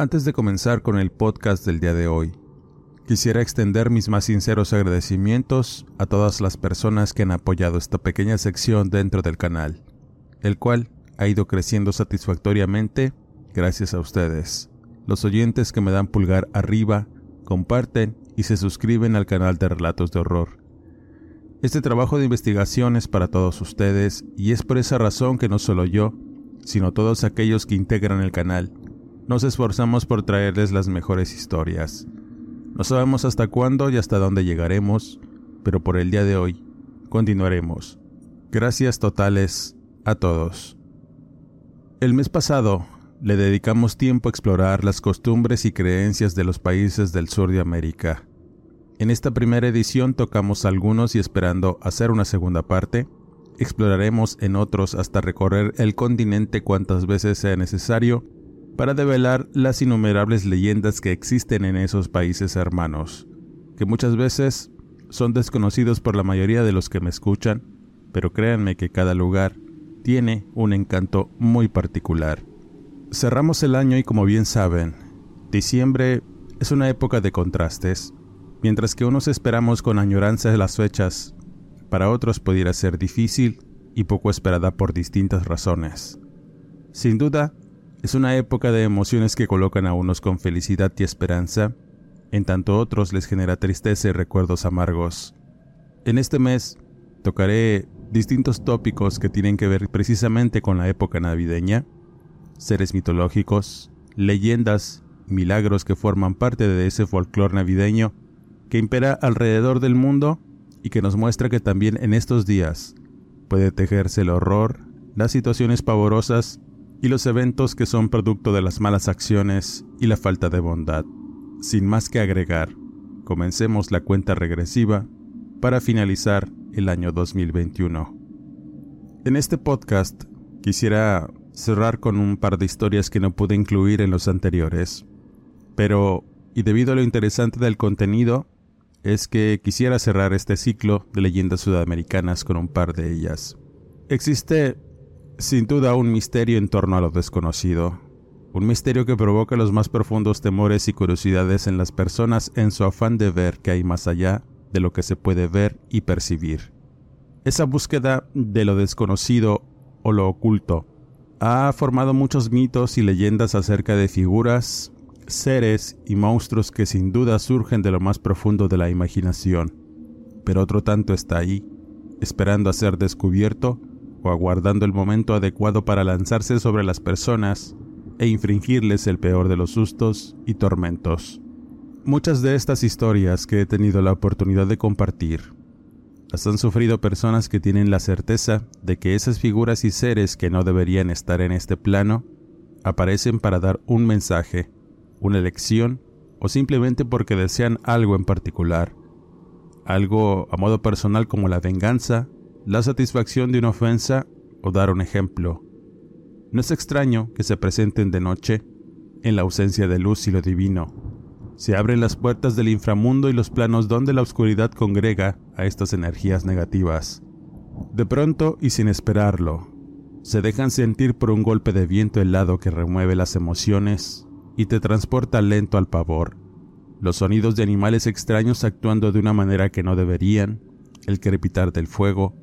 Antes de comenzar con el podcast del día de hoy, quisiera extender mis más sinceros agradecimientos a todas las personas que han apoyado esta pequeña sección dentro del canal, el cual ha ido creciendo satisfactoriamente gracias a ustedes, los oyentes que me dan pulgar arriba, comparten y se suscriben al canal de Relatos de Horror. Este trabajo de investigación es para todos ustedes y es por esa razón que no solo yo, sino todos aquellos que integran el canal, nos esforzamos por traerles las mejores historias. No sabemos hasta cuándo y hasta dónde llegaremos, pero por el día de hoy continuaremos. Gracias totales a todos. El mes pasado le dedicamos tiempo a explorar las costumbres y creencias de los países del sur de América. En esta primera edición tocamos algunos y esperando hacer una segunda parte, exploraremos en otros hasta recorrer el continente cuantas veces sea necesario para develar las innumerables leyendas que existen en esos países hermanos, que muchas veces son desconocidos por la mayoría de los que me escuchan, pero créanme que cada lugar tiene un encanto muy particular. Cerramos el año y como bien saben, diciembre es una época de contrastes. Mientras que unos esperamos con añoranza las fechas, para otros pudiera ser difícil y poco esperada por distintas razones. Sin duda, es una época de emociones que colocan a unos con felicidad y esperanza, en tanto otros les genera tristeza y recuerdos amargos. En este mes tocaré distintos tópicos que tienen que ver precisamente con la época navideña, seres mitológicos, leyendas, milagros que forman parte de ese folclore navideño que impera alrededor del mundo y que nos muestra que también en estos días puede tejerse el horror, las situaciones pavorosas y los eventos que son producto de las malas acciones y la falta de bondad. Sin más que agregar, comencemos la cuenta regresiva para finalizar el año 2021. En este podcast quisiera cerrar con un par de historias que no pude incluir en los anteriores, pero, y debido a lo interesante del contenido, es que quisiera cerrar este ciclo de leyendas sudamericanas con un par de ellas. Existe sin duda un misterio en torno a lo desconocido, un misterio que provoca los más profundos temores y curiosidades en las personas en su afán de ver que hay más allá de lo que se puede ver y percibir. Esa búsqueda de lo desconocido o lo oculto ha formado muchos mitos y leyendas acerca de figuras, seres y monstruos que sin duda surgen de lo más profundo de la imaginación, pero otro tanto está ahí, esperando a ser descubierto o aguardando el momento adecuado para lanzarse sobre las personas e infringirles el peor de los sustos y tormentos. Muchas de estas historias que he tenido la oportunidad de compartir las han sufrido personas que tienen la certeza de que esas figuras y seres que no deberían estar en este plano aparecen para dar un mensaje, una lección o simplemente porque desean algo en particular, algo a modo personal como la venganza la satisfacción de una ofensa o dar un ejemplo. No es extraño que se presenten de noche, en la ausencia de luz y lo divino. Se abren las puertas del inframundo y los planos donde la oscuridad congrega a estas energías negativas. De pronto y sin esperarlo, se dejan sentir por un golpe de viento helado que remueve las emociones y te transporta lento al pavor. Los sonidos de animales extraños actuando de una manera que no deberían, el crepitar del fuego,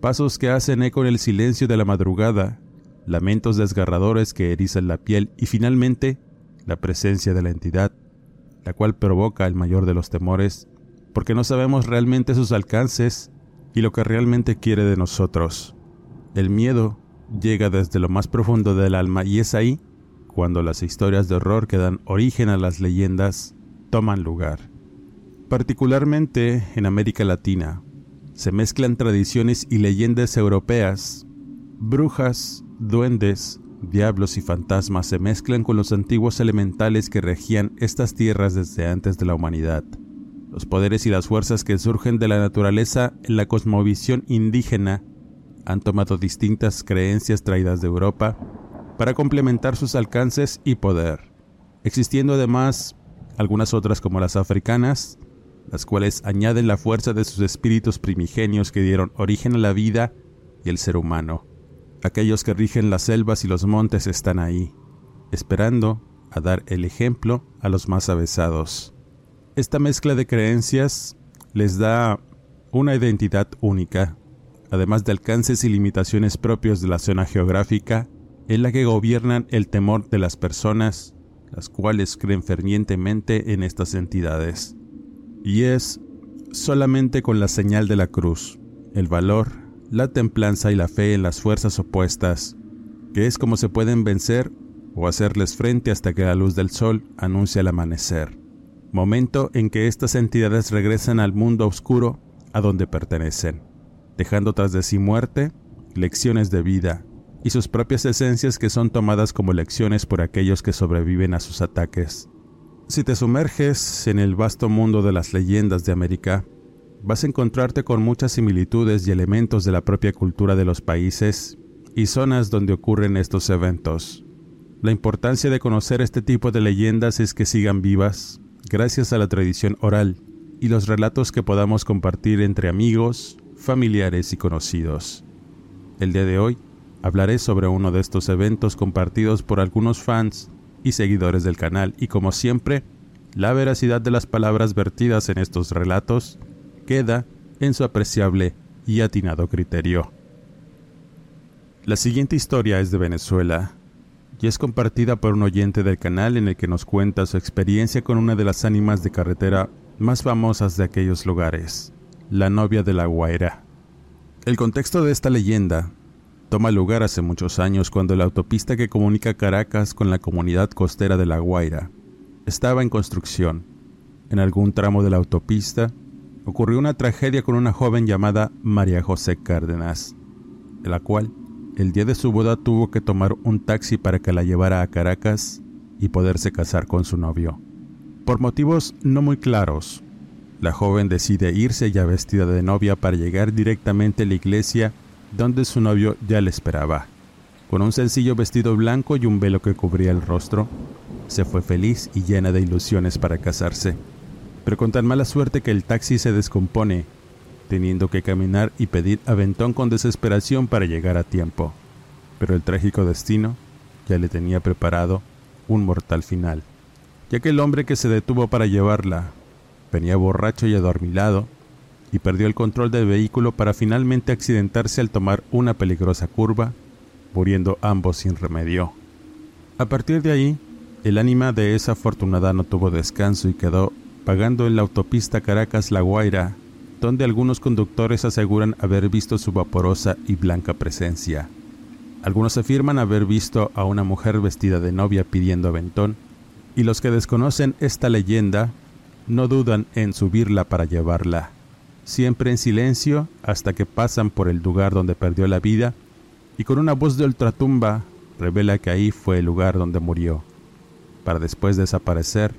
pasos que hacen eco en el silencio de la madrugada, lamentos desgarradores que erizan la piel y finalmente la presencia de la entidad, la cual provoca el mayor de los temores, porque no sabemos realmente sus alcances y lo que realmente quiere de nosotros. El miedo llega desde lo más profundo del alma y es ahí cuando las historias de horror que dan origen a las leyendas toman lugar. Particularmente en América Latina, se mezclan tradiciones y leyendas europeas. Brujas, duendes, diablos y fantasmas se mezclan con los antiguos elementales que regían estas tierras desde antes de la humanidad. Los poderes y las fuerzas que surgen de la naturaleza en la cosmovisión indígena han tomado distintas creencias traídas de Europa para complementar sus alcances y poder, existiendo además algunas otras como las africanas, las cuales añaden la fuerza de sus espíritus primigenios que dieron origen a la vida y el ser humano. Aquellos que rigen las selvas y los montes están ahí, esperando a dar el ejemplo a los más avesados. Esta mezcla de creencias les da una identidad única, además de alcances y limitaciones propios de la zona geográfica en la que gobiernan el temor de las personas, las cuales creen fervientemente en estas entidades. Y es solamente con la señal de la cruz, el valor, la templanza y la fe en las fuerzas opuestas, que es como se pueden vencer o hacerles frente hasta que la luz del sol anuncie el amanecer momento en que estas entidades regresan al mundo oscuro a donde pertenecen, dejando tras de sí muerte, lecciones de vida y sus propias esencias que son tomadas como lecciones por aquellos que sobreviven a sus ataques. Si te sumerges en el vasto mundo de las leyendas de América, vas a encontrarte con muchas similitudes y elementos de la propia cultura de los países y zonas donde ocurren estos eventos. La importancia de conocer este tipo de leyendas es que sigan vivas gracias a la tradición oral y los relatos que podamos compartir entre amigos, familiares y conocidos. El día de hoy hablaré sobre uno de estos eventos compartidos por algunos fans y seguidores del canal y como siempre, la veracidad de las palabras vertidas en estos relatos queda en su apreciable y atinado criterio. La siguiente historia es de Venezuela y es compartida por un oyente del canal en el que nos cuenta su experiencia con una de las ánimas de carretera más famosas de aquellos lugares, la novia de la Guaira. El contexto de esta leyenda toma lugar hace muchos años cuando la autopista que comunica Caracas con la comunidad costera de La Guaira estaba en construcción. En algún tramo de la autopista ocurrió una tragedia con una joven llamada María José Cárdenas, la cual el día de su boda tuvo que tomar un taxi para que la llevara a Caracas y poderse casar con su novio. Por motivos no muy claros, la joven decide irse ya vestida de novia para llegar directamente a la iglesia donde su novio ya le esperaba. Con un sencillo vestido blanco y un velo que cubría el rostro, se fue feliz y llena de ilusiones para casarse, pero con tan mala suerte que el taxi se descompone teniendo que caminar y pedir aventón con desesperación para llegar a tiempo. Pero el trágico destino ya le tenía preparado un mortal final, ya que el hombre que se detuvo para llevarla venía borracho y adormilado y perdió el control del vehículo para finalmente accidentarse al tomar una peligrosa curva, muriendo ambos sin remedio. A partir de ahí, el ánima de esa afortunada no tuvo descanso y quedó pagando en la autopista Caracas-La Guaira donde algunos conductores aseguran haber visto su vaporosa y blanca presencia. Algunos afirman haber visto a una mujer vestida de novia pidiendo aventón, y los que desconocen esta leyenda no dudan en subirla para llevarla, siempre en silencio hasta que pasan por el lugar donde perdió la vida, y con una voz de ultratumba revela que ahí fue el lugar donde murió, para después desaparecer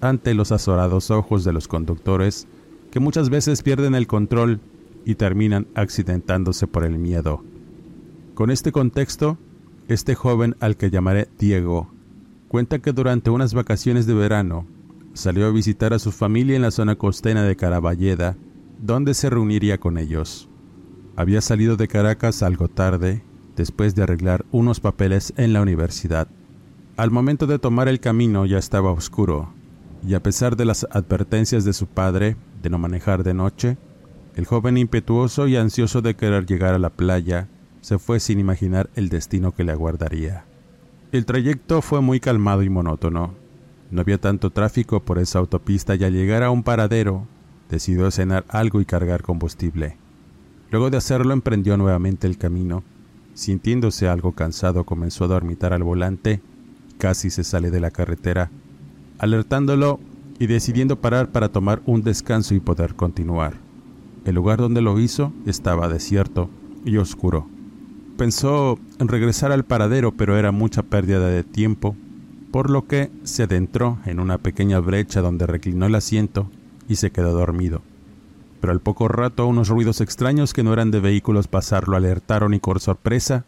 ante los azorados ojos de los conductores que muchas veces pierden el control y terminan accidentándose por el miedo. Con este contexto, este joven al que llamaré Diego cuenta que durante unas vacaciones de verano salió a visitar a su familia en la zona costera de Caraballeda, donde se reuniría con ellos. Había salido de Caracas algo tarde, después de arreglar unos papeles en la universidad. Al momento de tomar el camino ya estaba oscuro, y a pesar de las advertencias de su padre, de no manejar de noche, el joven impetuoso y ansioso de querer llegar a la playa se fue sin imaginar el destino que le aguardaría. El trayecto fue muy calmado y monótono, No había tanto tráfico por esa autopista y al llegar a un paradero, decidió cenar algo y cargar combustible. Luego de hacerlo emprendió nuevamente el camino. Sintiéndose algo cansado comenzó a dormitar al volante, casi se sale de la carretera, alertándolo y decidiendo parar para tomar un descanso y poder continuar. El lugar donde lo hizo estaba desierto y oscuro. Pensó en regresar al paradero, pero era mucha pérdida de tiempo, por lo que se adentró en una pequeña brecha donde reclinó el asiento y se quedó dormido. Pero al poco rato unos ruidos extraños que no eran de vehículos pasar lo alertaron y con sorpresa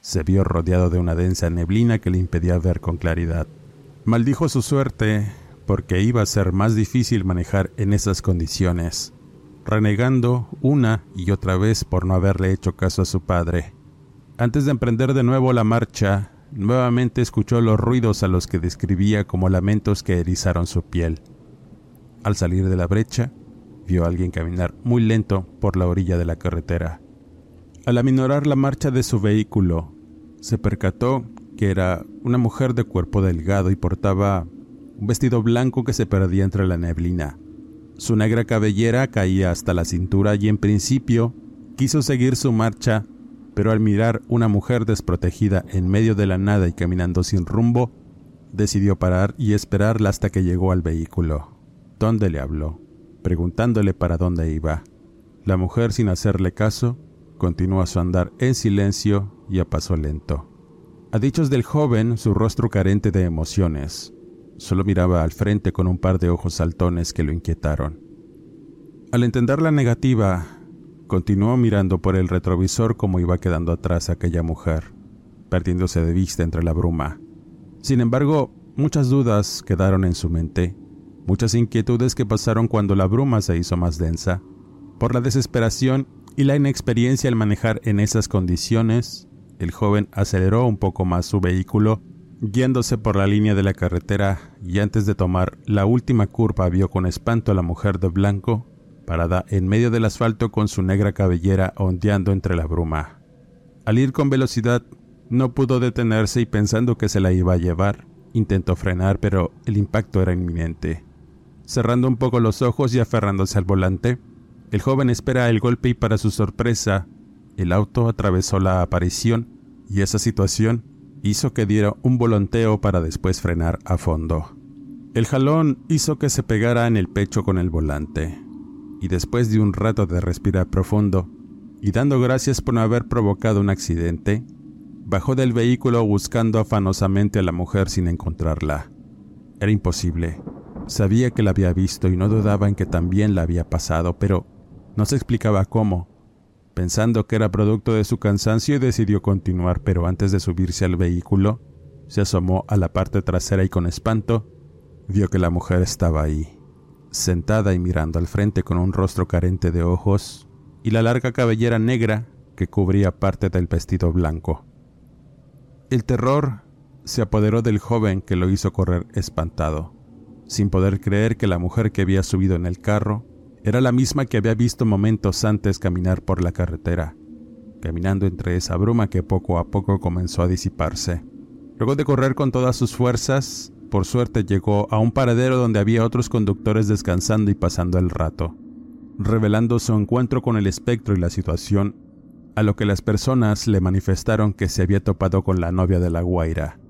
se vio rodeado de una densa neblina que le impedía ver con claridad. Maldijo su suerte porque iba a ser más difícil manejar en esas condiciones, renegando una y otra vez por no haberle hecho caso a su padre. Antes de emprender de nuevo la marcha, nuevamente escuchó los ruidos a los que describía como lamentos que erizaron su piel. Al salir de la brecha, vio a alguien caminar muy lento por la orilla de la carretera. Al aminorar la marcha de su vehículo, se percató que era una mujer de cuerpo delgado y portaba un vestido blanco que se perdía entre la neblina. Su negra cabellera caía hasta la cintura y en principio quiso seguir su marcha, pero al mirar una mujer desprotegida en medio de la nada y caminando sin rumbo, decidió parar y esperarla hasta que llegó al vehículo, donde le habló, preguntándole para dónde iba. La mujer, sin hacerle caso, continuó su andar en silencio y a paso lento. A dichos del joven, su rostro carente de emociones, Solo miraba al frente con un par de ojos saltones que lo inquietaron. Al entender la negativa, continuó mirando por el retrovisor como iba quedando atrás aquella mujer, perdiéndose de vista entre la bruma. Sin embargo, muchas dudas quedaron en su mente, muchas inquietudes que pasaron cuando la bruma se hizo más densa. Por la desesperación y la inexperiencia al manejar en esas condiciones, el joven aceleró un poco más su vehículo Yéndose por la línea de la carretera y antes de tomar la última curva vio con espanto a la mujer de blanco parada en medio del asfalto con su negra cabellera ondeando entre la bruma. Al ir con velocidad no pudo detenerse y pensando que se la iba a llevar, intentó frenar pero el impacto era inminente. Cerrando un poco los ojos y aferrándose al volante, el joven espera el golpe y para su sorpresa, el auto atravesó la aparición y esa situación hizo que diera un volanteo para después frenar a fondo. El jalón hizo que se pegara en el pecho con el volante, y después de un rato de respirar profundo, y dando gracias por no haber provocado un accidente, bajó del vehículo buscando afanosamente a la mujer sin encontrarla. Era imposible. Sabía que la había visto y no dudaba en que también la había pasado, pero no se explicaba cómo, Pensando que era producto de su cansancio decidió continuar, pero antes de subirse al vehículo, se asomó a la parte trasera y con espanto vio que la mujer estaba ahí, sentada y mirando al frente con un rostro carente de ojos y la larga cabellera negra que cubría parte del vestido blanco. El terror se apoderó del joven que lo hizo correr espantado, sin poder creer que la mujer que había subido en el carro era la misma que había visto momentos antes caminar por la carretera, caminando entre esa bruma que poco a poco comenzó a disiparse. Luego de correr con todas sus fuerzas, por suerte llegó a un paradero donde había otros conductores descansando y pasando el rato, revelando su encuentro con el espectro y la situación, a lo que las personas le manifestaron que se había topado con la novia de la Guaira,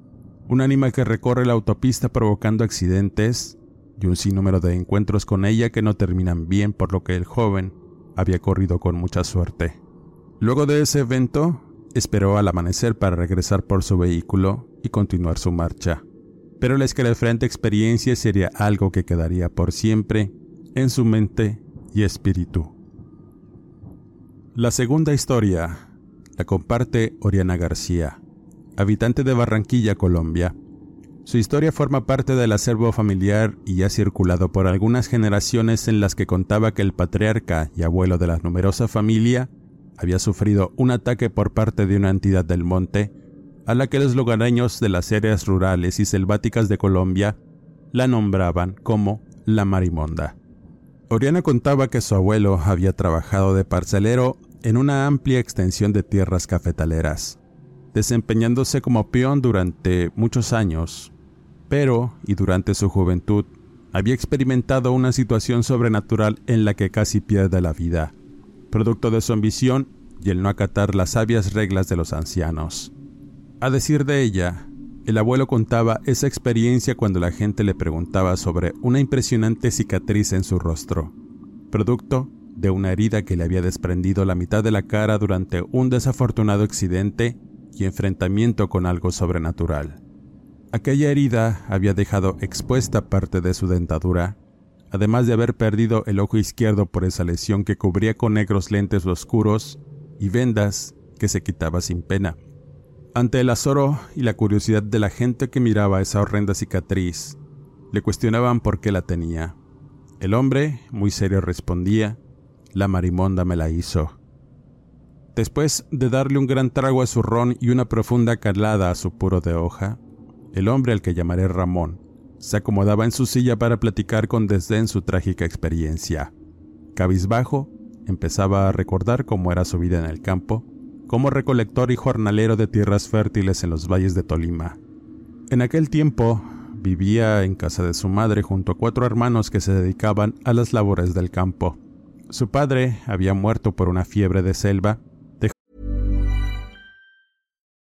un ánima que recorre la autopista provocando accidentes y un sinnúmero de encuentros con ella que no terminan bien por lo que el joven había corrido con mucha suerte. Luego de ese evento, esperó al amanecer para regresar por su vehículo y continuar su marcha. Pero la escalofriante experiencia sería algo que quedaría por siempre en su mente y espíritu. La segunda historia la comparte Oriana García, habitante de Barranquilla, Colombia, su historia forma parte del acervo familiar y ha circulado por algunas generaciones en las que contaba que el patriarca y abuelo de la numerosa familia había sufrido un ataque por parte de una entidad del monte, a la que los lugareños de las áreas rurales y selváticas de Colombia la nombraban como la Marimonda. Oriana contaba que su abuelo había trabajado de parcelero en una amplia extensión de tierras cafetaleras, desempeñándose como peón durante muchos años pero, y durante su juventud, había experimentado una situación sobrenatural en la que casi pierde la vida, producto de su ambición y el no acatar las sabias reglas de los ancianos. A decir de ella, el abuelo contaba esa experiencia cuando la gente le preguntaba sobre una impresionante cicatriz en su rostro, producto de una herida que le había desprendido la mitad de la cara durante un desafortunado accidente y enfrentamiento con algo sobrenatural. Aquella herida había dejado expuesta parte de su dentadura, además de haber perdido el ojo izquierdo por esa lesión que cubría con negros lentes oscuros y vendas que se quitaba sin pena. Ante el azoro y la curiosidad de la gente que miraba esa horrenda cicatriz, le cuestionaban por qué la tenía. El hombre, muy serio, respondía, la marimonda me la hizo. Después de darle un gran trago a su ron y una profunda calada a su puro de hoja, el hombre al que llamaré Ramón se acomodaba en su silla para platicar con desdén su trágica experiencia. Cabizbajo, empezaba a recordar cómo era su vida en el campo como recolector y jornalero de tierras fértiles en los valles de Tolima. En aquel tiempo vivía en casa de su madre junto a cuatro hermanos que se dedicaban a las labores del campo. Su padre había muerto por una fiebre de selva.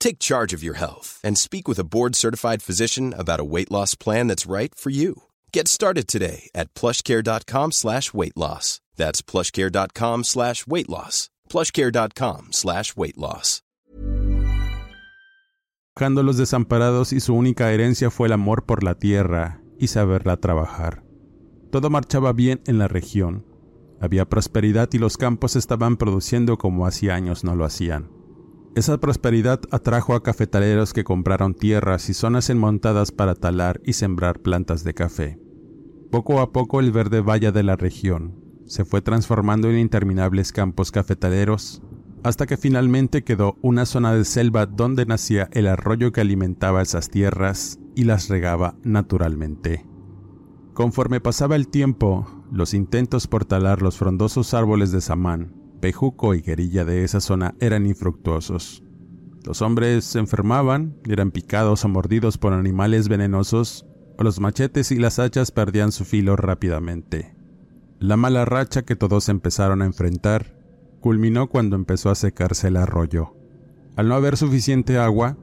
Take charge of your health and speak with a board-certified physician about a weight loss plan that's right for you. Get started today at plushcare.com slash weight loss. That's plushcare.com slash weight loss. plushcare.com slash weight loss. buscando los desamparados y su única herencia fue el amor por la tierra y saberla trabajar. Todo marchaba bien en la región. Había prosperidad y los campos estaban produciendo como hacía años no lo hacían. Esa prosperidad atrajo a cafetaleros que compraron tierras y zonas enmontadas para talar y sembrar plantas de café. Poco a poco el verde valle de la región se fue transformando en interminables campos cafetaleros hasta que finalmente quedó una zona de selva donde nacía el arroyo que alimentaba esas tierras y las regaba naturalmente. Conforme pasaba el tiempo, los intentos por talar los frondosos árboles de samán, pejuco y guerilla de esa zona eran infructuosos. Los hombres se enfermaban, eran picados o mordidos por animales venenosos, o los machetes y las hachas perdían su filo rápidamente. La mala racha que todos empezaron a enfrentar culminó cuando empezó a secarse el arroyo. Al no haber suficiente agua,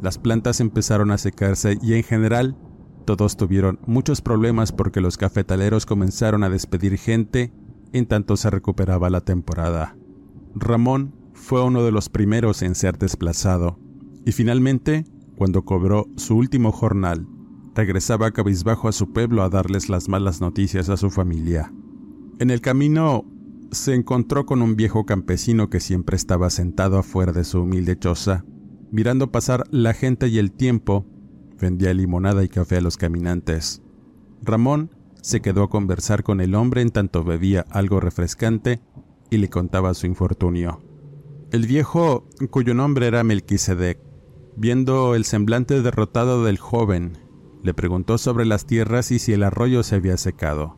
las plantas empezaron a secarse y en general todos tuvieron muchos problemas porque los cafetaleros comenzaron a despedir gente en tanto se recuperaba la temporada. Ramón fue uno de los primeros en ser desplazado y finalmente, cuando cobró su último jornal, regresaba cabizbajo a su pueblo a darles las malas noticias a su familia. En el camino se encontró con un viejo campesino que siempre estaba sentado afuera de su humilde choza, mirando pasar la gente y el tiempo, vendía limonada y café a los caminantes. Ramón se quedó a conversar con el hombre en tanto bebía algo refrescante y le contaba su infortunio. El viejo, cuyo nombre era Melquisedec, viendo el semblante derrotado del joven, le preguntó sobre las tierras y si el arroyo se había secado.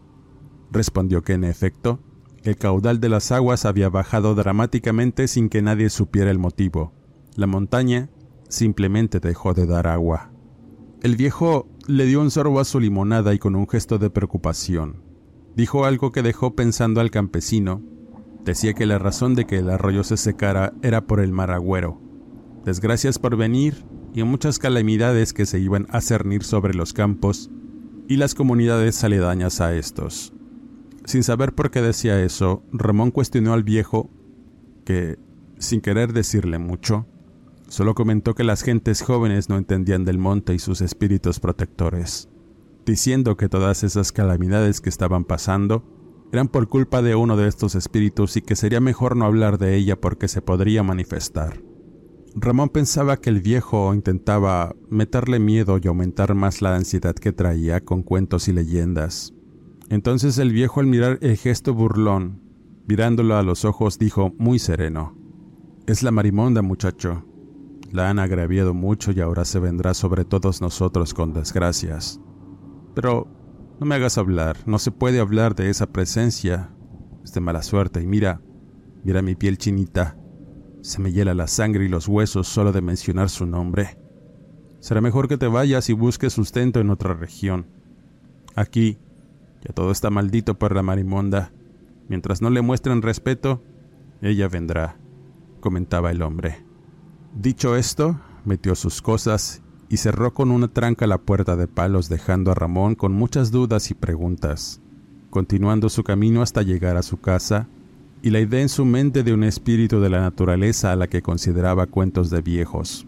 Respondió que en efecto el caudal de las aguas había bajado dramáticamente sin que nadie supiera el motivo. La montaña simplemente dejó de dar agua. El viejo le dio un sorbo a su limonada y con un gesto de preocupación dijo algo que dejó pensando al campesino. Decía que la razón de que el arroyo se secara era por el mar agüero. Desgracias por venir y muchas calamidades que se iban a cernir sobre los campos y las comunidades aledañas a estos. Sin saber por qué decía eso, Ramón cuestionó al viejo, que, sin querer decirle mucho, Solo comentó que las gentes jóvenes no entendían del monte y sus espíritus protectores, diciendo que todas esas calamidades que estaban pasando eran por culpa de uno de estos espíritus y que sería mejor no hablar de ella porque se podría manifestar. Ramón pensaba que el viejo intentaba meterle miedo y aumentar más la ansiedad que traía con cuentos y leyendas. Entonces el viejo al mirar el gesto burlón, mirándolo a los ojos, dijo muy sereno, Es la marimonda, muchacho. La han agraviado mucho y ahora se vendrá sobre todos nosotros con desgracias. Pero no me hagas hablar, no se puede hablar de esa presencia. Es de mala suerte y mira, mira mi piel chinita. Se me hiela la sangre y los huesos solo de mencionar su nombre. Será mejor que te vayas y busques sustento en otra región. Aquí, ya todo está maldito por la marimonda. Mientras no le muestren respeto, ella vendrá, comentaba el hombre. Dicho esto, metió sus cosas y cerró con una tranca la puerta de palos dejando a Ramón con muchas dudas y preguntas, continuando su camino hasta llegar a su casa y la idea en su mente de un espíritu de la naturaleza a la que consideraba cuentos de viejos.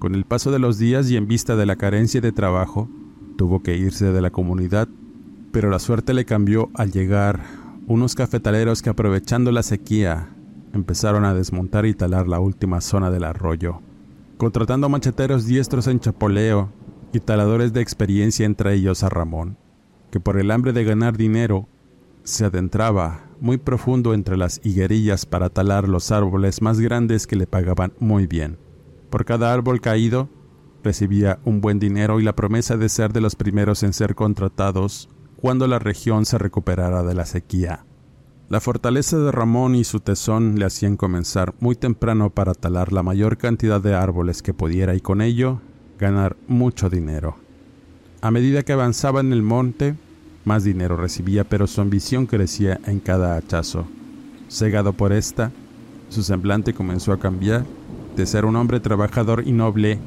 Con el paso de los días y en vista de la carencia de trabajo, tuvo que irse de la comunidad, pero la suerte le cambió al llegar unos cafetaleros que aprovechando la sequía empezaron a desmontar y talar la última zona del arroyo contratando macheteros diestros en chapoleo y taladores de experiencia entre ellos a Ramón, que por el hambre de ganar dinero se adentraba muy profundo entre las higuerillas para talar los árboles más grandes que le pagaban muy bien. Por cada árbol caído recibía un buen dinero y la promesa de ser de los primeros en ser contratados cuando la región se recuperara de la sequía. La fortaleza de Ramón y su tesón le hacían comenzar muy temprano para talar la mayor cantidad de árboles que pudiera y con ello ganar mucho dinero. A medida que avanzaba en el monte, más dinero recibía, pero su ambición crecía en cada hachazo. Cegado por esta, su semblante comenzó a cambiar de ser un hombre trabajador y noble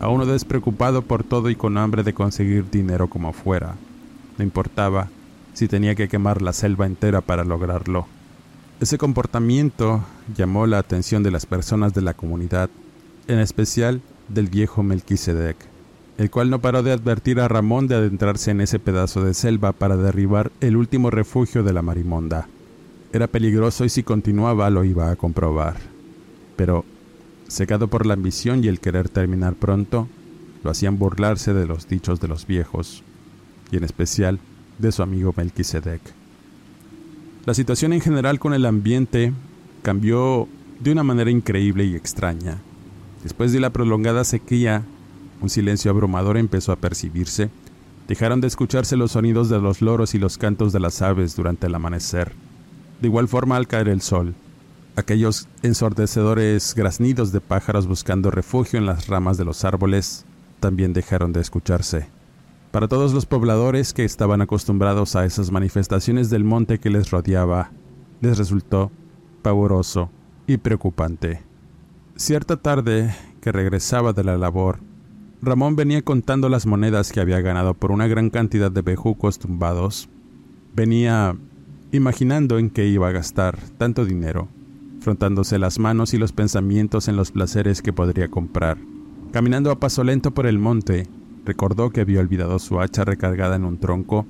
a uno despreocupado por todo y con hambre de conseguir dinero como fuera. No importaba si tenía que quemar la selva entera para lograrlo. Ese comportamiento llamó la atención de las personas de la comunidad, en especial del viejo Melquisedec, el cual no paró de advertir a Ramón de adentrarse en ese pedazo de selva para derribar el último refugio de la marimonda. Era peligroso y si continuaba lo iba a comprobar. Pero, secado por la ambición y el querer terminar pronto, lo hacían burlarse de los dichos de los viejos, y en especial de su amigo Melquisedec. La situación en general con el ambiente cambió de una manera increíble y extraña. Después de la prolongada sequía, un silencio abrumador empezó a percibirse. Dejaron de escucharse los sonidos de los loros y los cantos de las aves durante el amanecer. De igual forma al caer el sol, aquellos ensordecedores graznidos de pájaros buscando refugio en las ramas de los árboles también dejaron de escucharse. Para todos los pobladores que estaban acostumbrados a esas manifestaciones del monte que les rodeaba, les resultó pavoroso y preocupante. Cierta tarde que regresaba de la labor, Ramón venía contando las monedas que había ganado por una gran cantidad de bejucos tumbados. Venía imaginando en qué iba a gastar tanto dinero, frontándose las manos y los pensamientos en los placeres que podría comprar. Caminando a paso lento por el monte, Recordó que había olvidado su hacha recargada en un tronco,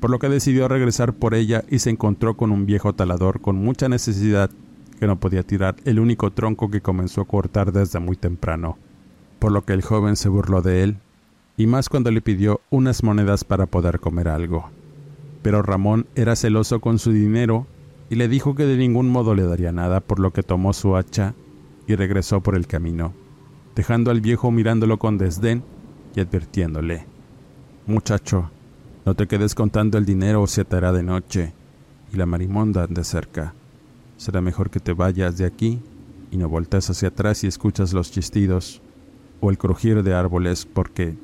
por lo que decidió regresar por ella y se encontró con un viejo talador con mucha necesidad que no podía tirar el único tronco que comenzó a cortar desde muy temprano, por lo que el joven se burló de él, y más cuando le pidió unas monedas para poder comer algo. Pero Ramón era celoso con su dinero y le dijo que de ningún modo le daría nada, por lo que tomó su hacha y regresó por el camino, dejando al viejo mirándolo con desdén y advirtiéndole, Muchacho, no te quedes contando el dinero o se te hará de noche, y la marimonda de cerca. Será mejor que te vayas de aquí y no voltees hacia atrás y escuchas los chistidos o el crujir de árboles porque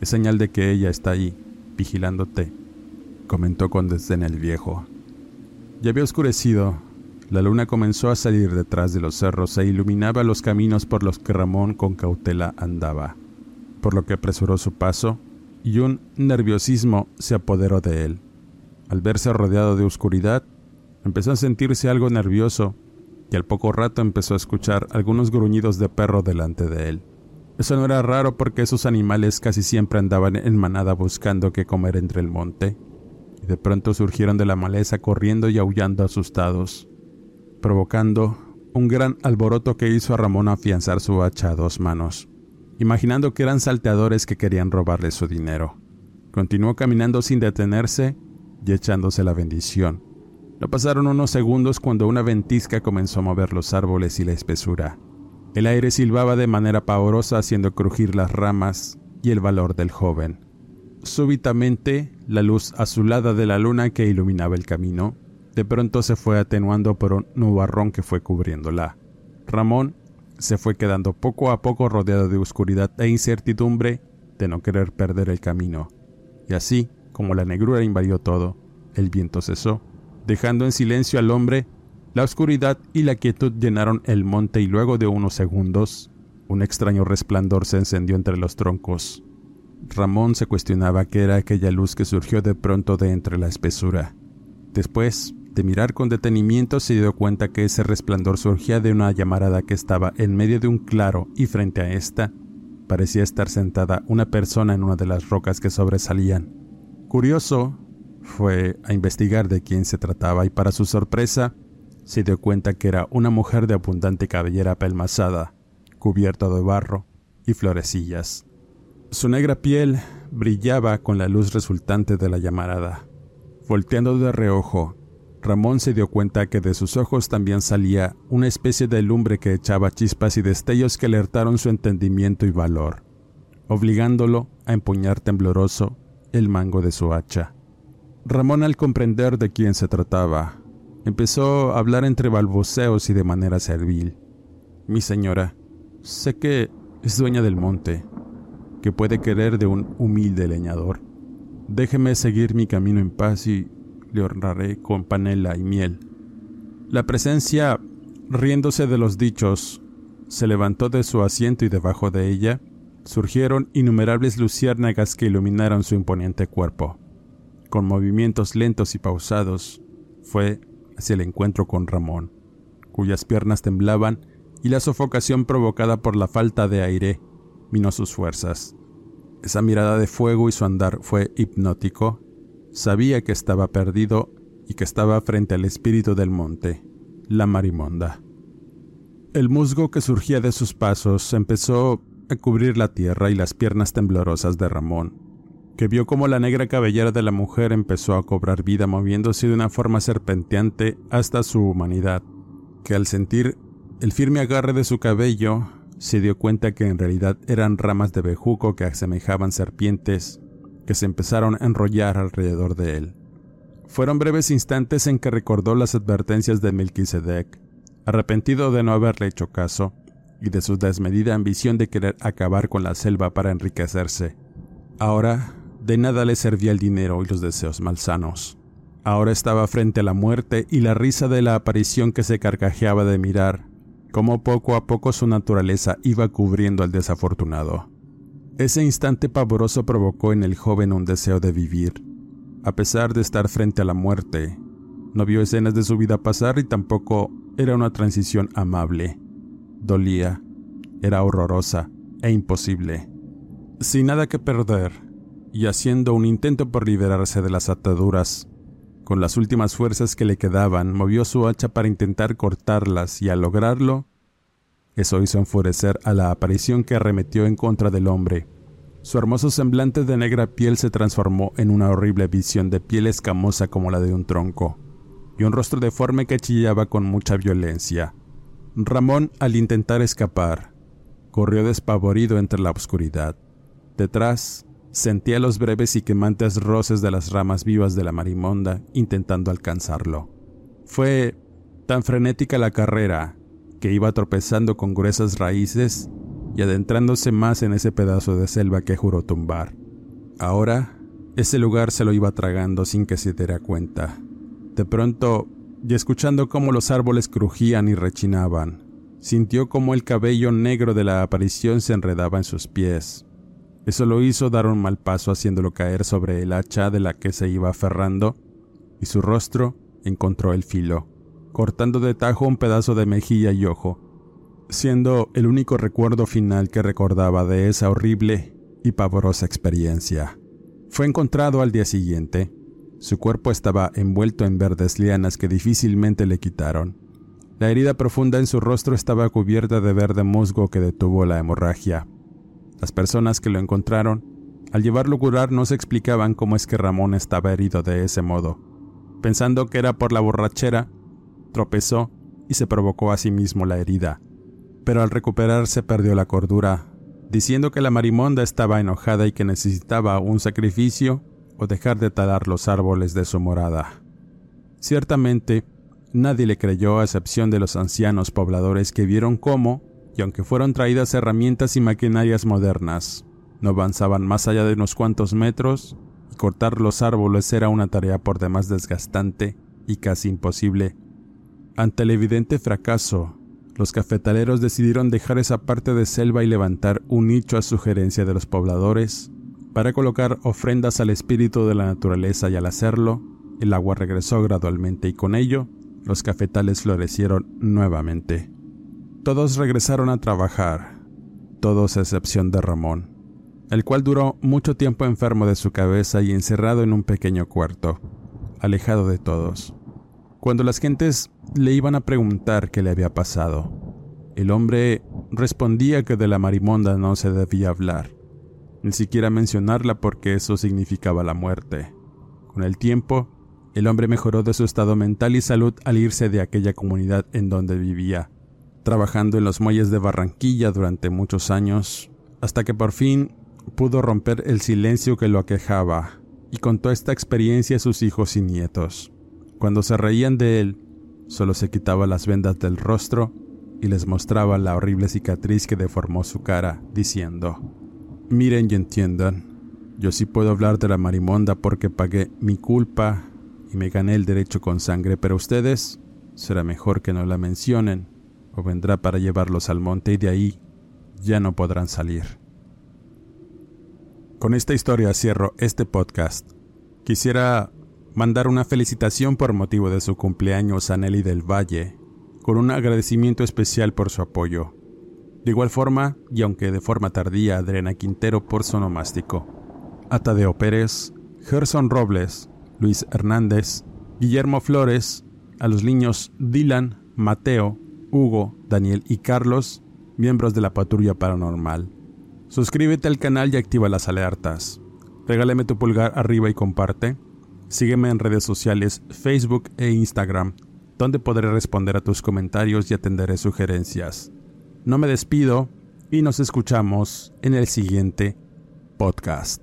es señal de que ella está ahí, vigilándote, comentó con desdén el viejo. Ya había oscurecido, la luna comenzó a salir detrás de los cerros e iluminaba los caminos por los que Ramón con cautela andaba por lo que apresuró su paso y un nerviosismo se apoderó de él. Al verse rodeado de oscuridad, empezó a sentirse algo nervioso y al poco rato empezó a escuchar algunos gruñidos de perro delante de él. Eso no era raro porque esos animales casi siempre andaban en manada buscando qué comer entre el monte, y de pronto surgieron de la maleza corriendo y aullando asustados, provocando un gran alboroto que hizo a Ramón afianzar su hacha a dos manos, imaginando que eran salteadores que querían robarle su dinero. Continuó caminando sin detenerse y echándose la bendición. No pasaron unos segundos cuando una ventisca comenzó a mover los árboles y la espesura. El aire silbaba de manera pavorosa haciendo crujir las ramas y el valor del joven. Súbitamente, la luz azulada de la luna que iluminaba el camino, de pronto se fue atenuando por un nubarrón que fue cubriéndola. Ramón se fue quedando poco a poco rodeado de oscuridad e incertidumbre de no querer perder el camino. Y así, como la negrura invadió todo, el viento cesó, dejando en silencio al hombre la oscuridad y la quietud llenaron el monte y luego de unos segundos, un extraño resplandor se encendió entre los troncos. Ramón se cuestionaba qué era aquella luz que surgió de pronto de entre la espesura. Después de mirar con detenimiento se dio cuenta que ese resplandor surgía de una llamarada que estaba en medio de un claro y frente a ésta parecía estar sentada una persona en una de las rocas que sobresalían. Curioso, fue a investigar de quién se trataba y para su sorpresa se dio cuenta que era una mujer de abundante cabellera apelmazada, cubierta de barro y florecillas. Su negra piel brillaba con la luz resultante de la llamarada. Volteando de reojo, Ramón se dio cuenta que de sus ojos también salía una especie de lumbre que echaba chispas y destellos que alertaron su entendimiento y valor, obligándolo a empuñar tembloroso el mango de su hacha. Ramón al comprender de quién se trataba, Empezó a hablar entre balbuceos y de manera servil. Mi señora, sé que es dueña del monte, que puede querer de un humilde leñador. Déjeme seguir mi camino en paz y le honraré con panela y miel. La presencia, riéndose de los dichos, se levantó de su asiento y debajo de ella surgieron innumerables luciérnagas que iluminaron su imponente cuerpo. Con movimientos lentos y pausados, fue hacia el encuentro con Ramón, cuyas piernas temblaban y la sofocación provocada por la falta de aire minó sus fuerzas. Esa mirada de fuego y su andar fue hipnótico. Sabía que estaba perdido y que estaba frente al espíritu del monte, la marimonda. El musgo que surgía de sus pasos empezó a cubrir la tierra y las piernas temblorosas de Ramón que vio cómo la negra cabellera de la mujer empezó a cobrar vida moviéndose de una forma serpenteante hasta su humanidad, que al sentir el firme agarre de su cabello, se dio cuenta que en realidad eran ramas de bejuco que asemejaban serpientes que se empezaron a enrollar alrededor de él. Fueron breves instantes en que recordó las advertencias de Melquisedec, arrepentido de no haberle hecho caso y de su desmedida ambición de querer acabar con la selva para enriquecerse. Ahora de nada le servía el dinero y los deseos malsanos. Ahora estaba frente a la muerte y la risa de la aparición que se carcajeaba de mirar, cómo poco a poco su naturaleza iba cubriendo al desafortunado. Ese instante pavoroso provocó en el joven un deseo de vivir. A pesar de estar frente a la muerte, no vio escenas de su vida pasar y tampoco era una transición amable. Dolía, era horrorosa e imposible. Sin nada que perder, y haciendo un intento por liberarse de las ataduras. Con las últimas fuerzas que le quedaban, movió su hacha para intentar cortarlas y al lograrlo, eso hizo enfurecer a la aparición que arremetió en contra del hombre. Su hermoso semblante de negra piel se transformó en una horrible visión de piel escamosa como la de un tronco, y un rostro deforme que chillaba con mucha violencia. Ramón, al intentar escapar, corrió despavorido entre la oscuridad. Detrás, Sentía los breves y quemantes roces de las ramas vivas de la marimonda intentando alcanzarlo. Fue tan frenética la carrera que iba tropezando con gruesas raíces y adentrándose más en ese pedazo de selva que juró tumbar. Ahora, ese lugar se lo iba tragando sin que se diera cuenta. De pronto, y escuchando cómo los árboles crujían y rechinaban, sintió como el cabello negro de la aparición se enredaba en sus pies, eso lo hizo dar un mal paso haciéndolo caer sobre el hacha de la que se iba aferrando, y su rostro encontró el filo. Cortando de tajo un pedazo de mejilla y ojo, siendo el único recuerdo final que recordaba de esa horrible y pavorosa experiencia. Fue encontrado al día siguiente. Su cuerpo estaba envuelto en verdes lianas que difícilmente le quitaron. La herida profunda en su rostro estaba cubierta de verde musgo que detuvo la hemorragia. Las personas que lo encontraron, al llevarlo a curar, no se explicaban cómo es que Ramón estaba herido de ese modo. Pensando que era por la borrachera, tropezó y se provocó a sí mismo la herida. Pero al recuperarse perdió la cordura, diciendo que la marimonda estaba enojada y que necesitaba un sacrificio o dejar de talar los árboles de su morada. Ciertamente, nadie le creyó a excepción de los ancianos pobladores que vieron cómo, y aunque fueron traídas herramientas y maquinarias modernas, no avanzaban más allá de unos cuantos metros, y cortar los árboles era una tarea por demás desgastante y casi imposible. Ante el evidente fracaso, los cafetaleros decidieron dejar esa parte de selva y levantar un nicho a sugerencia de los pobladores para colocar ofrendas al espíritu de la naturaleza y al hacerlo, el agua regresó gradualmente y con ello los cafetales florecieron nuevamente. Todos regresaron a trabajar, todos a excepción de Ramón, el cual duró mucho tiempo enfermo de su cabeza y encerrado en un pequeño cuarto, alejado de todos. Cuando las gentes le iban a preguntar qué le había pasado, el hombre respondía que de la marimonda no se debía hablar, ni siquiera mencionarla porque eso significaba la muerte. Con el tiempo, el hombre mejoró de su estado mental y salud al irse de aquella comunidad en donde vivía, trabajando en los muelles de Barranquilla durante muchos años, hasta que por fin pudo romper el silencio que lo aquejaba y contó esta experiencia a sus hijos y nietos. Cuando se reían de él, solo se quitaba las vendas del rostro y les mostraba la horrible cicatriz que deformó su cara, diciendo, Miren y entiendan, yo sí puedo hablar de la marimonda porque pagué mi culpa y me gané el derecho con sangre, pero ustedes será mejor que no la mencionen o vendrá para llevarlos al monte y de ahí ya no podrán salir. Con esta historia cierro este podcast. Quisiera mandar una felicitación por motivo de su cumpleaños a Nelly del Valle, con un agradecimiento especial por su apoyo. De igual forma, y aunque de forma tardía, a Adriana Quintero por su nomástico. A Tadeo Pérez, Gerson Robles, Luis Hernández, Guillermo Flores, a los niños Dylan, Mateo, Hugo, Daniel y Carlos, miembros de la patrulla paranormal. Suscríbete al canal y activa las alertas. Regálame tu pulgar arriba y comparte. Sígueme en redes sociales Facebook e Instagram, donde podré responder a tus comentarios y atenderé sugerencias. No me despido y nos escuchamos en el siguiente podcast.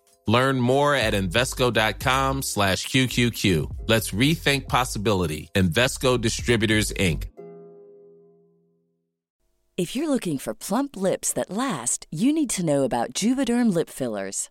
Learn more at Invesco.com slash QQQ. Let's rethink possibility. Investco Distributors, Inc. If you're looking for plump lips that last, you need to know about Juvederm lip fillers.